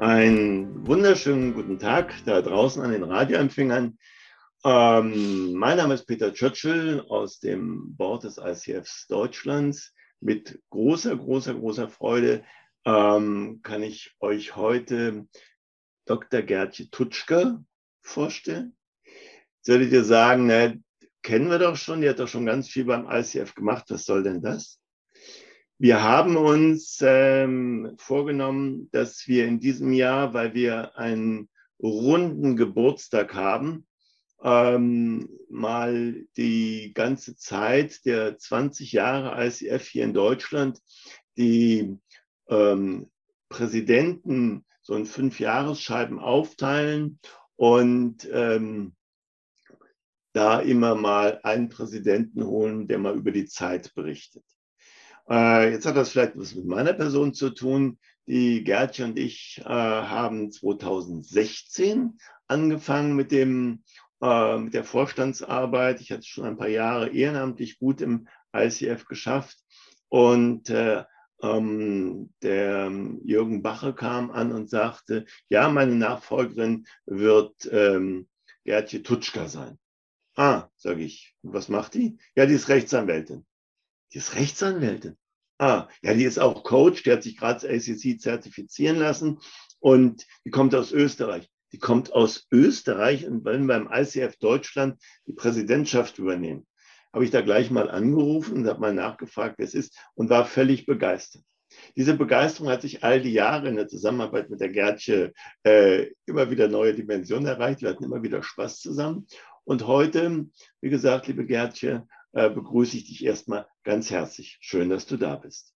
Einen wunderschönen guten Tag da draußen an den Radioempfängern. Ähm, mein Name ist Peter Churchill aus dem Board des ICFs Deutschlands. Mit großer, großer, großer Freude ähm, kann ich euch heute Dr. Gertje Tutschke vorstellen. Solltet ihr sagen, na, kennen wir doch schon, die hat doch schon ganz viel beim ICF gemacht, was soll denn das? Wir haben uns ähm, vorgenommen, dass wir in diesem Jahr, weil wir einen runden Geburtstag haben, ähm, mal die ganze Zeit der 20 Jahre ICF hier in Deutschland, die ähm, Präsidenten so in fünf Jahresscheiben aufteilen und ähm, da immer mal einen Präsidenten holen, der mal über die Zeit berichtet. Äh, jetzt hat das vielleicht was mit meiner Person zu tun. Die Gertje und ich äh, haben 2016 angefangen mit, dem, äh, mit der Vorstandsarbeit. Ich hatte schon ein paar Jahre ehrenamtlich gut im ICF geschafft. Und äh, ähm, der Jürgen Bache kam an und sagte, ja, meine Nachfolgerin wird ähm, Gertje Tutschka sein. Ah, sage ich, was macht die? Ja, die ist Rechtsanwältin. Die ist Rechtsanwältin. Ah, ja, die ist auch Coach, die hat sich gerade ACC zertifizieren lassen und die kommt aus Österreich. Die kommt aus Österreich und wollen beim ICF Deutschland die Präsidentschaft übernehmen. Habe ich da gleich mal angerufen und habe mal nachgefragt, wer es ist und war völlig begeistert. Diese Begeisterung hat sich all die Jahre in der Zusammenarbeit mit der Gertje äh, immer wieder neue Dimensionen erreicht. Wir hatten immer wieder Spaß zusammen. Und heute, wie gesagt, liebe Gertje, begrüße ich dich erstmal ganz herzlich. Schön, dass du da bist.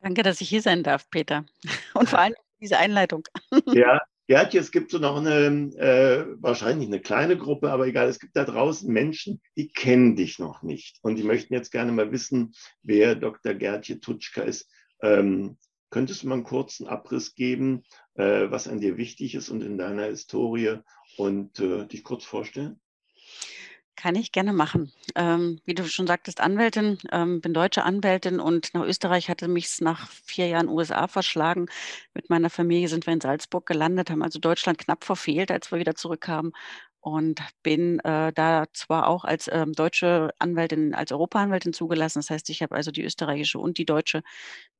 Danke, dass ich hier sein darf, Peter. Und vor allem diese Einleitung. Ja, ja, es gibt so noch eine, äh, wahrscheinlich eine kleine Gruppe, aber egal, es gibt da draußen Menschen, die kennen dich noch nicht. Und die möchten jetzt gerne mal wissen, wer Dr. Gertje Tutschka ist. Ähm, könntest du mal einen kurzen Abriss geben, äh, was an dir wichtig ist und in deiner Historie und äh, dich kurz vorstellen? Kann ich gerne machen. Ähm, wie du schon sagtest, Anwältin, ähm, bin deutsche Anwältin und nach Österreich hatte mich es nach vier Jahren USA verschlagen. Mit meiner Familie sind wir in Salzburg gelandet, haben also Deutschland knapp verfehlt, als wir wieder zurückkamen und bin äh, da zwar auch als ähm, deutsche Anwältin, als Europaanwältin zugelassen. Das heißt, ich habe also die österreichische und die deutsche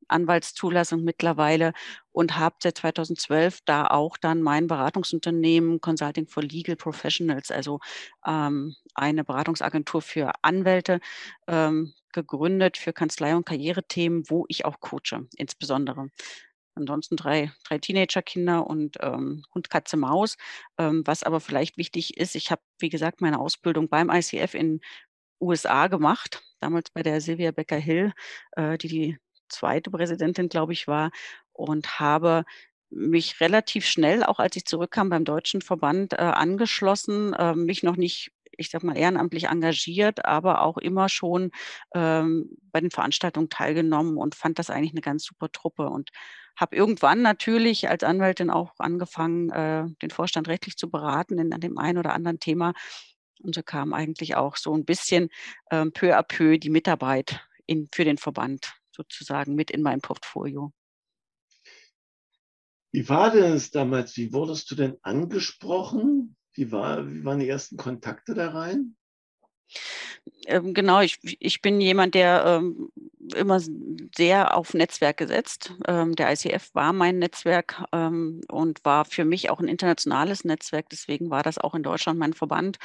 Anwaltszulassung mittlerweile und habe seit 2012 da auch dann mein Beratungsunternehmen Consulting for Legal Professionals, also ähm, eine Beratungsagentur für Anwälte, ähm, gegründet für Kanzlei- und Karrierethemen, wo ich auch coache, insbesondere ansonsten drei, drei Teenagerkinder und ähm, Hund, Katze, Maus. Ähm, was aber vielleicht wichtig ist, ich habe, wie gesagt, meine Ausbildung beim ICF in USA gemacht, damals bei der Sylvia Becker-Hill, äh, die die zweite Präsidentin, glaube ich, war, und habe mich relativ schnell, auch als ich zurückkam beim deutschen Verband, äh, angeschlossen, äh, mich noch nicht ich sag mal, ehrenamtlich engagiert, aber auch immer schon ähm, bei den Veranstaltungen teilgenommen und fand das eigentlich eine ganz super Truppe und habe irgendwann natürlich als Anwältin auch angefangen, äh, den Vorstand rechtlich zu beraten in, an dem einen oder anderen Thema. Und so kam eigentlich auch so ein bisschen ähm, peu à peu die Mitarbeit in, für den Verband sozusagen mit in mein Portfolio. Wie war denn es damals? Wie wurdest du denn angesprochen? Wie, war, wie waren die ersten Kontakte da rein? Ähm, genau, ich, ich bin jemand, der ähm, immer sehr auf Netzwerke setzt. Ähm, der ICF war mein Netzwerk ähm, und war für mich auch ein internationales Netzwerk. Deswegen war das auch in Deutschland mein Verband.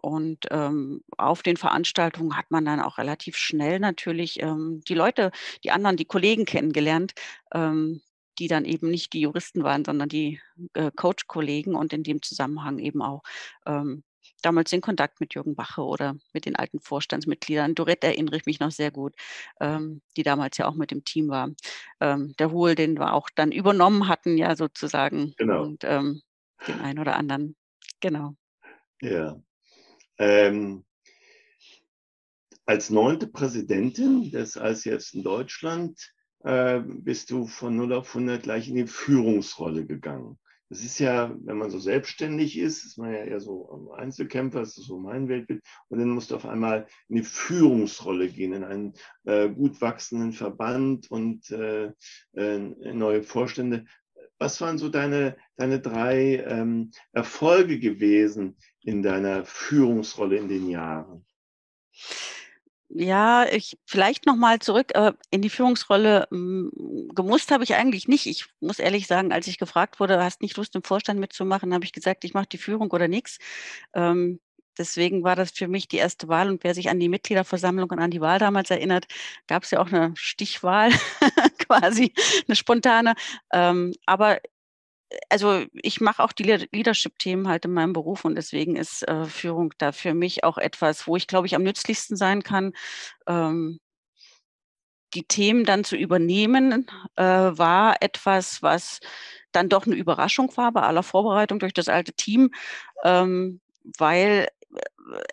Und ähm, auf den Veranstaltungen hat man dann auch relativ schnell natürlich ähm, die Leute, die anderen, die Kollegen kennengelernt, ähm, die dann eben nicht die Juristen waren, sondern die äh, Coach-Kollegen und in dem Zusammenhang eben auch ähm, damals in Kontakt mit Jürgen Bache oder mit den alten Vorstandsmitgliedern. Dorette erinnere ich mich noch sehr gut, ähm, die damals ja auch mit dem Team war. Ähm, der Hohl, den wir auch dann übernommen hatten, ja sozusagen. Genau. Und den einen oder anderen. Genau. Ja. Ähm, als neunte Präsidentin des ICFs in Deutschland äh, bist du von 0 auf 100 gleich in die Führungsrolle gegangen. Das ist ja, wenn man so selbstständig ist, ist man ja eher so Einzelkämpfer, das ist so mein Weltbild. Und dann musst du auf einmal in die Führungsrolle gehen, in einen äh, gut wachsenden Verband und äh, äh neue Vorstände. Was waren so deine, deine drei ähm, Erfolge gewesen in deiner Führungsrolle in den Jahren? Ja, ich vielleicht noch mal zurück äh, in die Führungsrolle. Hm, gemusst habe ich eigentlich nicht. Ich muss ehrlich sagen, als ich gefragt wurde: „Hast nicht Lust, im Vorstand mitzumachen?“, habe ich gesagt: „Ich mache die Führung oder nix.“ Ähm, deswegen war das für mich die erste Wahl und wer sich an die Mitgliederversammlung und an die Wahl damals erinnert, gab's ja auch 'ne Stichwahl quasi, 'ne spontane. Ähm, aber also ich mache auch die Leadership-Themen halt in meinem Beruf und deswegen ist, äh, Führung da für mich auch etwas, wo ich, glaube ich, am nützlichsten sein kann. Ähm die Themen dann zu übernehmen, äh, war etwas, was dann doch 'ne Überraschung war bei aller Vorbereitung durch das alte Team, ähm, weil, äh,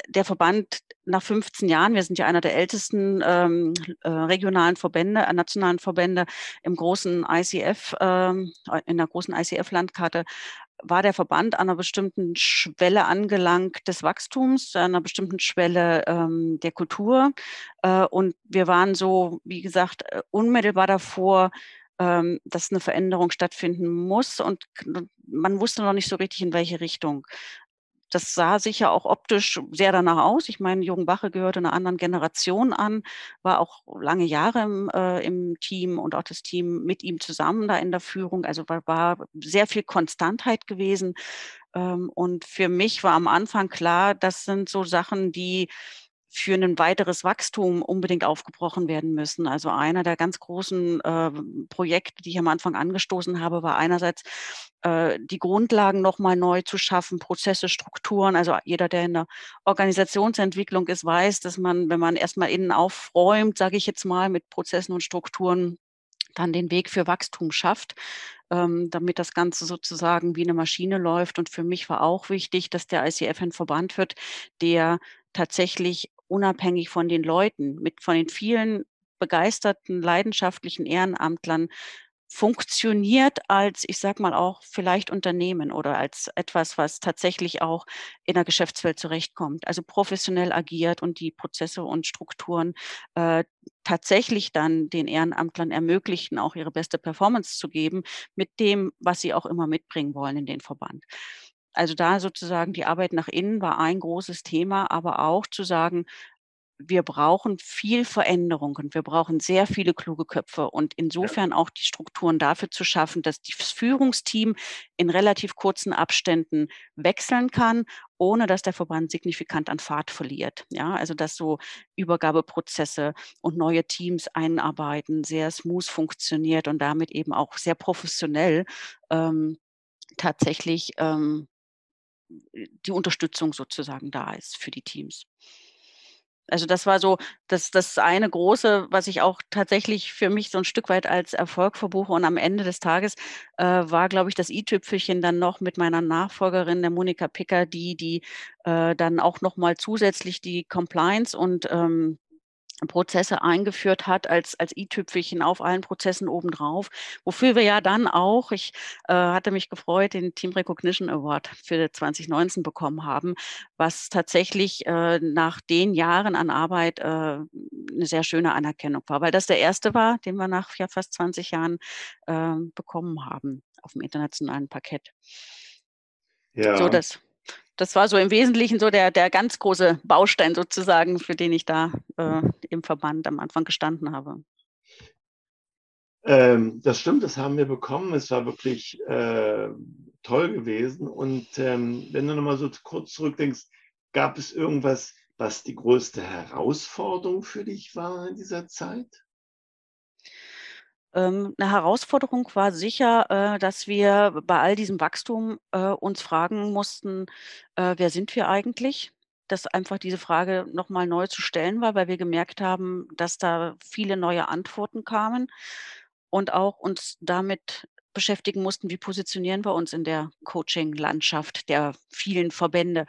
der Verband nach 15 Jahren wir sind ja einer der ältesten, ähm, äh, regionalen Verbände äh, nationalen Verbände im großen ICF ähm, in der großen ICF-Landkarte war der Verband an 'ner bestimmten Schwelle angelangt des Wachstums, an 'ner bestimmten Schwelle, ähm, der Kultur. Äh, und wir waren so, wie gesagt, äh, unmittelbar davor, ähm, dass 'ne Veränderung stattfinden muss und man wusste noch nicht so richtig, in welche Richtung. Das sah sicher auch optisch sehr danach aus. Ich meine, Jürgen Wache gehörte 'ner anderen Generation an, war auch lange Jahre im äh, im Team und auch das Team mit ihm zusammen da in der Führung. Also, war war sehr viel Konstantheit gewesen. Ähm, und für mich war am Anfang klar, das sind so Sachen, die für 'nen weiteres Wachstum unbedingt aufgebrochen werden müssen. Also, einer der ganz großen, äh, Projekte, die ich am Anfang angestoßen habe, war einerseits, äh, die Grundlagen noch mal neu zu schaffen, Prozesse, Strukturen. Also, jeder, der in der Organisationsentwicklung ist, weiß, dass man, wenn man erst mal innen aufräumt, sage ich jetzt mal, mit Prozessen und Strukturen, dann den Weg für Wachstum schafft, ähm, damit das Ganze sozusagen wie 'ne Maschine läuft. Und für mich war auch wichtig, dass der ICF ein Verband wird, der tatsächlich unabhängig von den Leuten, mit von den vielen begeisterten, leidenschaftlichen Ehrenamtlern funktioniert als, ich sage mal auch vielleicht Unternehmen oder als etwas, was tatsächlich auch in der Geschäftswelt zurechtkommt. Also, professionell agiert und die Prozesse und Strukturen, äh, tatsächlich dann den Ehrenamtlern ermöglichen, auch ihre beste Performance zu geben mit dem, was sie auch immer mitbringen wollen in den Verband. Also, da sozusagen die Arbeit nach innen war ein großes Thema, aber auch zu sagen: „Wir brauchen viel Veränderung und wir brauchen sehr viele kluge Köpfe.“ Und insofern auch die Strukturen dafür zu schaffen, dass das Führungsteam in relativ kurzen Abständen wechseln kann, ohne dass der Verband signifikant an Fahrt verliert. Ja, also, dass so Übergabeprozesse und neue Teams einarbeiten sehr smooth funktioniert und damit eben auch sehr professionell, ähm, tatsächlich, ähm, die Unterstützung sozusagen da ist für die Teams. Also, das war so das das eine Große, was ich auch tatsächlich für mich so 'n Stück weit als Erfolg verbuche. Und am Ende des Tages, äh, war, glaube ich, das i-Tüpfelchen dann noch mit meiner Nachfolgerin, der Monika Picker, die die, äh, dann auch noch mal zusätzlich die Compliance und, ähm, Prozesse eingeführt hat als als i-Tüpfelchen auf allen Prozessen obendrauf, wofür wir ja dann auch ich, äh, hatte mich gefreut, den Team Recognition Award für 2019 bekommen haben, was tatsächlich, äh, nach den Jahren an Arbeit, äh, 'ne sehr schöne Anerkennung war, weil das der 1. war, den wir nach, ja, fast 20 Jahren, ähm, bekommen haben auf'm internationalen Parkett. So, Ja. das das war so im Wesentlichen so der der ganz große Baustein sozusagen, für den ich da, äh, im Verband am Anfang gestanden habe. Ähm, das stimmt, das haben wir bekommen. Es war wirklich, äh, toll gewesen. Und, ähm, wenn du noch mal so kurz zurückdenkst, gab es irgendwas, was die größte Herausforderung für dich war in dieser Zeit? Ähm, 'ne Herausforderung war sicher, äh, dass wir bei all diesem Wachstum, äh, uns fragen mussten, äh: „Wer sind wir eigentlich?“ Dass einfach diese Frage noch mal neu zu stellen war, weil wir gemerkt haben, dass da viele neue Antworten kamen und auch uns damit beschäftigen mussten, wie positionieren wir uns in der Coaching-Landschaft der vielen Verbände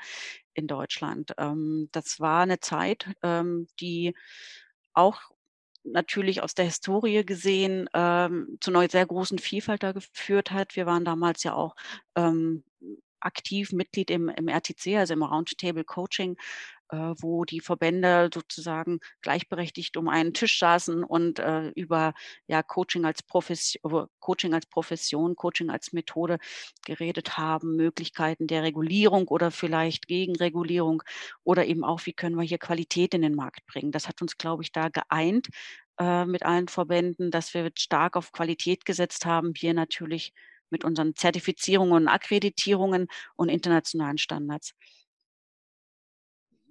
in Deutschland. Ähm, das war 'ne Zeit, ähm, die auch natürlich aus der Historie gesehen, ähm, zu 'ner sehr großen Vielfalt da geführt hat. Wir waren damals ja auch, ähm, aktiv Mitglied im im RTC, also im Round Table Coaching. Äh, wo die Verbände sozusagen gleichberechtigt um einen Tisch saßen und äh, über ja, Coaching, als Profession, Coaching als Profession, Coaching als Methode geredet haben, Möglichkeiten der Regulierung oder vielleicht Gegenregulierung oder eben auch, wie können wir hier Qualität in den Markt bringen. Das hat uns, glaube ich, da geeint äh, mit allen Verbänden, dass wir stark auf Qualität gesetzt haben. Wir natürlich mit unseren Zertifizierungen und Akkreditierungen und internationalen Standards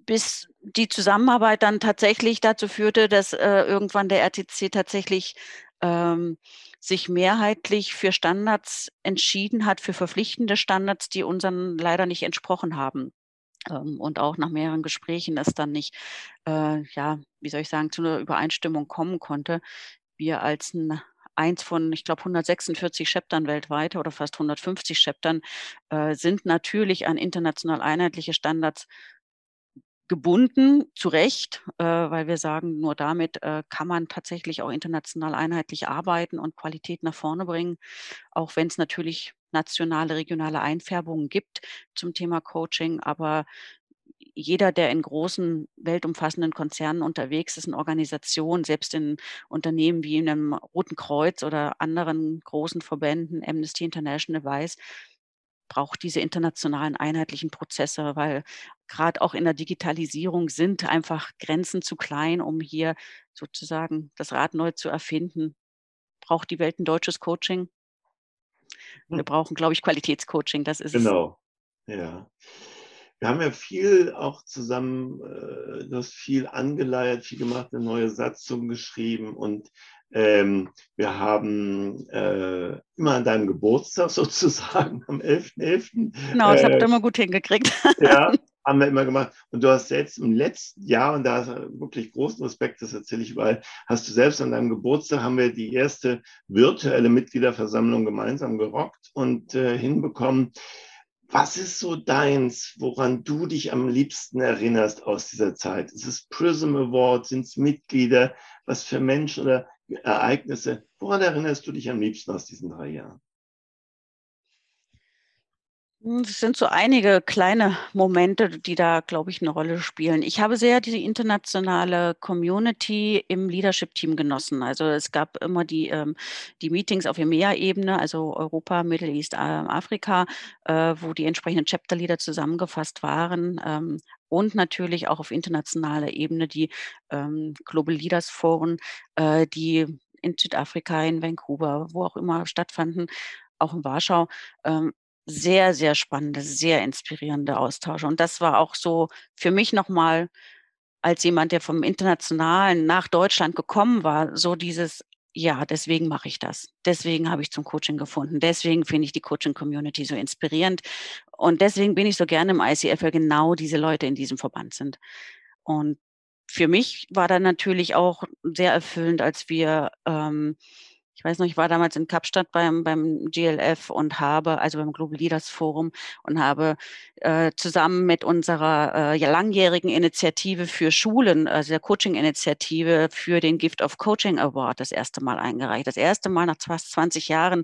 bis die Zusammenarbeit dann tatsächlich dazu führte, dass äh, irgendwann der RTC tatsächlich ähm, sich mehrheitlich für Standards entschieden hat, für verpflichtende Standards, die unseren leider nicht entsprochen haben. Ähm, und auch nach mehreren Gesprächen es dann nicht, äh, ja, wie soll ich sagen, zu einer Übereinstimmung kommen konnte. Wir als ein eins von, ich glaube, 146 Chaptern weltweit oder fast 150 Chaptern äh, sind natürlich an international einheitliche Standards gebunden, zu Recht, äh, weil wir sagen, nur damit äh, kann man tatsächlich auch international einheitlich arbeiten und Qualität nach vorne bringen, auch wenn es natürlich nationale, regionale Einfärbungen gibt zum Thema Coaching. Aber jeder, der in großen, weltumfassenden Konzernen unterwegs ist, in Organisationen, selbst in Unternehmen wie in einem Roten Kreuz oder anderen großen Verbänden, Amnesty International weiß, braucht diese internationalen einheitlichen Prozesse, weil gerade auch in der Digitalisierung sind einfach Grenzen zu klein, um hier sozusagen das Rad neu zu erfinden. Braucht die Welt ein deutsches Coaching? Wir hm. brauchen, glaube ich, Qualitätscoaching. Das ist genau. Ja. Wir haben ja viel auch zusammen, äh, du hast viel angeleiert, viel gemacht, eine neue Satzung geschrieben und ähm, wir haben äh, immer an deinem Geburtstag sozusagen am 11.11. .11., genau, das äh, habt ihr immer gut hingekriegt. ja, haben wir immer gemacht. Und du hast selbst im letzten Jahr, und da hast du wirklich großen Respekt, das erzähle ich überall, hast du selbst an deinem Geburtstag, haben wir die erste virtuelle Mitgliederversammlung gemeinsam gerockt und äh, hinbekommen. Was ist so deins, woran du dich am liebsten erinnerst aus dieser Zeit? Ist es Prism Award? Sind es Mitglieder? Was für Menschen oder Ereignisse? Woran erinnerst du dich am liebsten aus diesen drei Jahren? Hm, es sind so einige kleine Momente, die da, glaube ich, eine Rolle spielen. Ich habe sehr diese internationale Community im Leadership-Team genossen. Also es gab immer die, ähm, die Meetings auf EMEA-Ebene, also Europa, Middle East, Afrika, äh, wo die entsprechenden Chapter-Leader zusammengefasst waren. Ähm, und natürlich auch auf internationaler Ebene die ähm, Global Leaders Foren, äh, die in Südafrika, in Vancouver, wo auch immer stattfanden, auch in Warschau. Ähm, sehr, sehr spannende, sehr inspirierende Austausche. Und das war auch so für mich nochmal als jemand, der vom Internationalen nach Deutschland gekommen war, so dieses, ja, deswegen mache ich das. Deswegen habe ich zum Coaching gefunden. Deswegen finde ich die Coaching-Community so inspirierend. Und deswegen bin ich so gerne im ICF, weil genau diese Leute in diesem Verband sind. Und für mich war dann natürlich auch sehr erfüllend, als wir ähm, weiß noch, ich war damals in Kapstadt beim, beim GLF und habe, also beim Global Leaders Forum und habe äh, zusammen mit unserer äh, langjährigen Initiative für Schulen, also der Coaching-Initiative für den Gift of Coaching Award das erste Mal eingereicht. Das erste Mal nach fast 20 Jahren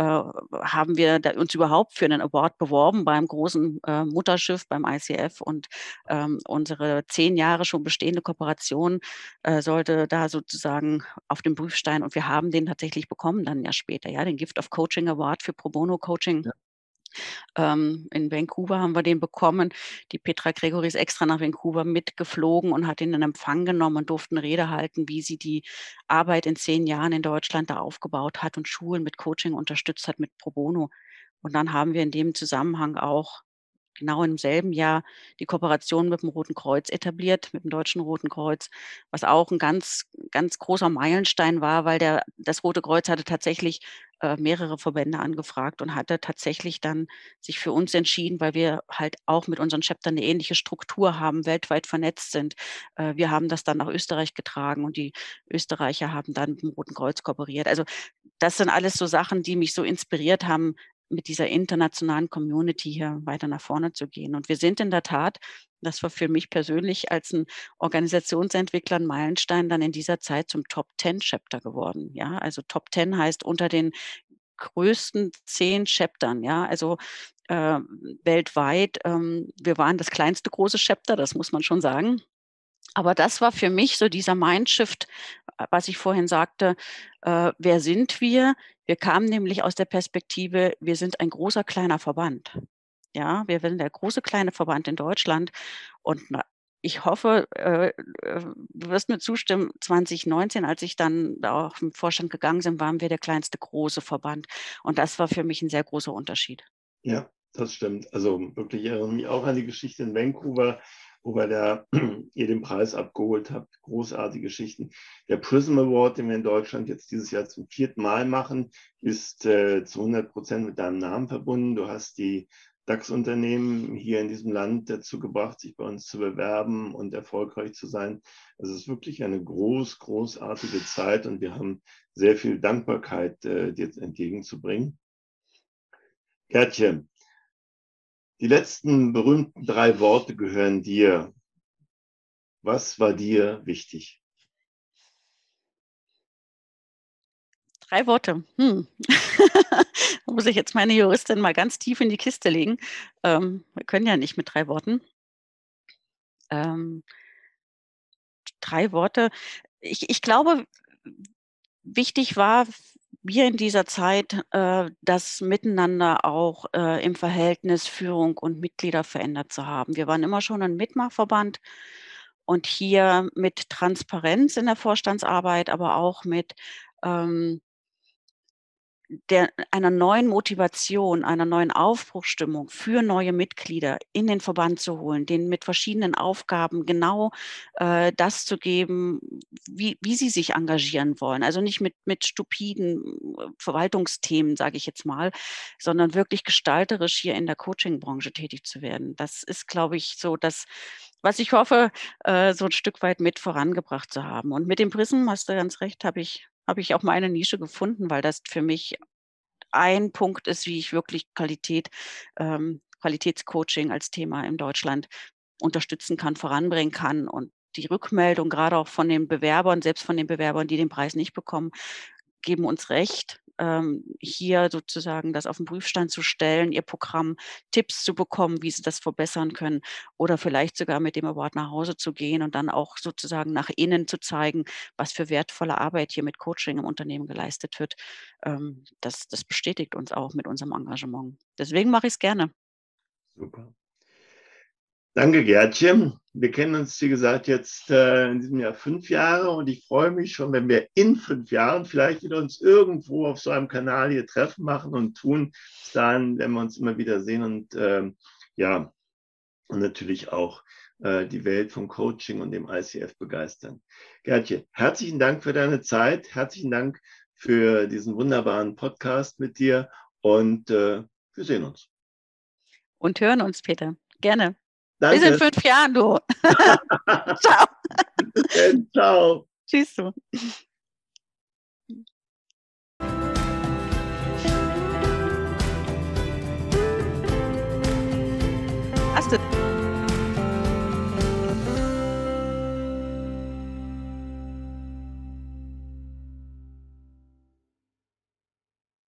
haben wir uns überhaupt für einen Award beworben beim großen äh, Mutterschiff, beim ICF und ähm, unsere zehn Jahre schon bestehende Kooperation äh, sollte da sozusagen auf dem Prüfstein und wir haben den tatsächlich bekommen dann ja später, ja, den Gift of Coaching Award für Pro Bono Coaching. Ja. Ähm, in Vancouver haben wir den bekommen. Die Petra Gregory ist extra nach Vancouver mitgeflogen und hat ihn in Empfang genommen und durfte eine Rede halten, wie sie die Arbeit in zehn Jahren in Deutschland da aufgebaut hat und Schulen mit Coaching unterstützt hat mit Pro Bono. Und dann haben wir in dem Zusammenhang auch genau im selben Jahr die Kooperation mit dem Roten Kreuz etabliert, mit dem Deutschen Roten Kreuz, was auch ein ganz, ganz großer Meilenstein war, weil der, das Rote Kreuz hatte tatsächlich äh, mehrere Verbände angefragt und hatte tatsächlich dann sich für uns entschieden, weil wir halt auch mit unseren Chaptern eine ähnliche Struktur haben, weltweit vernetzt sind. Äh, wir haben das dann nach Österreich getragen und die Österreicher haben dann mit dem Roten Kreuz kooperiert. Also das sind alles so Sachen, die mich so inspiriert haben, mit dieser internationalen Community hier weiter nach vorne zu gehen. Und wir sind in der Tat, das war für mich persönlich als ein Organisationsentwickler ein Meilenstein, dann in dieser Zeit zum Top 10 Chapter geworden. Ja, also Top 10 heißt unter den größten zehn Chaptern. Ja, also äh, weltweit. Ähm, wir waren das kleinste große Chapter, das muss man schon sagen. Aber das war für mich so dieser Mindshift, äh, was ich vorhin sagte, äh, wer sind wir? Wir kamen nämlich aus der Perspektive, wir sind ein großer kleiner Verband. Ja, wir sind der große kleine Verband in Deutschland und ich hoffe, äh, äh, du wirst mir zustimmen, 2019, als ich dann auch im Vorstand gegangen bin, waren wir der kleinste große Verband. Und das war für mich ein sehr großer Unterschied. Ja, das stimmt. Also wirklich, ich erinnere mich auch an die Geschichte in Vancouver, wo wir da ihr den Preis abgeholt habt. Großartige Geschichten. Der Prism Award, den wir in Deutschland jetzt dieses Jahr zum vierten Mal machen, ist äh, zu 100 Prozent mit deinem Namen verbunden. Du hast die DAX-Unternehmen hier in diesem Land dazu gebracht, sich bei uns zu bewerben und erfolgreich zu sein. Es ist wirklich eine groß, großartige Zeit und wir haben sehr viel Dankbarkeit äh, dir entgegenzubringen. Gertje, die letzten berühmten drei Worte gehören dir. Was war dir wichtig? Drei Worte. Hm. da muss ich jetzt meine Juristin mal ganz tief in die Kiste legen. Ähm, wir können ja nicht mit drei Worten. Ähm, drei Worte. Ich, ich glaube, wichtig war mir in dieser Zeit äh, das Miteinander auch äh, im Verhältnis Führung und Mitglieder verändert zu haben. Wir waren immer schon ein Mitmachverband und hier mit Transparenz in der Vorstandsarbeit, aber auch mit ähm, der, einer neuen Motivation, einer neuen Aufbruchstimmung für neue Mitglieder in den Verband zu holen, denen mit verschiedenen Aufgaben genau äh, das zu geben, wie, wie sie sich engagieren wollen. Also nicht mit, mit stupiden äh, Verwaltungsthemen, sage ich jetzt mal, sondern wirklich gestalterisch hier in der Coaching-Branche tätig zu werden. Das ist, glaube ich, so das, was ich hoffe, äh, so ein Stück weit mit vorangebracht zu haben. Und mit dem Prism, hast du ganz recht, habe ich habe ich auch meine Nische gefunden, weil das für mich ein Punkt ist, wie ich wirklich Qualität, ähm, Qualitätscoaching als Thema in Deutschland unterstützen kann, voranbringen kann. Und die Rückmeldung, gerade auch von den Bewerbern, selbst von den Bewerbern, die den Preis nicht bekommen, geben uns recht, hier sozusagen das auf den Prüfstand zu stellen, ihr Programm Tipps zu bekommen, wie sie das verbessern können oder vielleicht sogar mit dem Award nach Hause zu gehen und dann auch sozusagen nach innen zu zeigen, was für wertvolle Arbeit hier mit Coaching im Unternehmen geleistet wird. Ähm, das, das bestätigt uns auch mit unserem Engagement. Deswegen mache ich es gerne. Super. Danke, Gertchen. Wir kennen uns, wie gesagt, jetzt äh, in diesem Jahr fünf Jahre und ich freue mich schon, wenn wir in fünf Jahren vielleicht wieder uns irgendwo auf so einem Kanal hier treffen, machen und tun. dann werden wir uns immer wieder sehen und äh, ja, und natürlich auch äh, die Welt vom Coaching und dem ICF begeistern. Gertje, herzlichen Dank für deine Zeit, herzlichen Dank für diesen wunderbaren Podcast mit dir und äh, wir sehen uns. Und hören uns, Peter. Gerne. Danke. Bis in fünf Jahren, du. Ciao. Ciao. Tschüss, du. Astrid.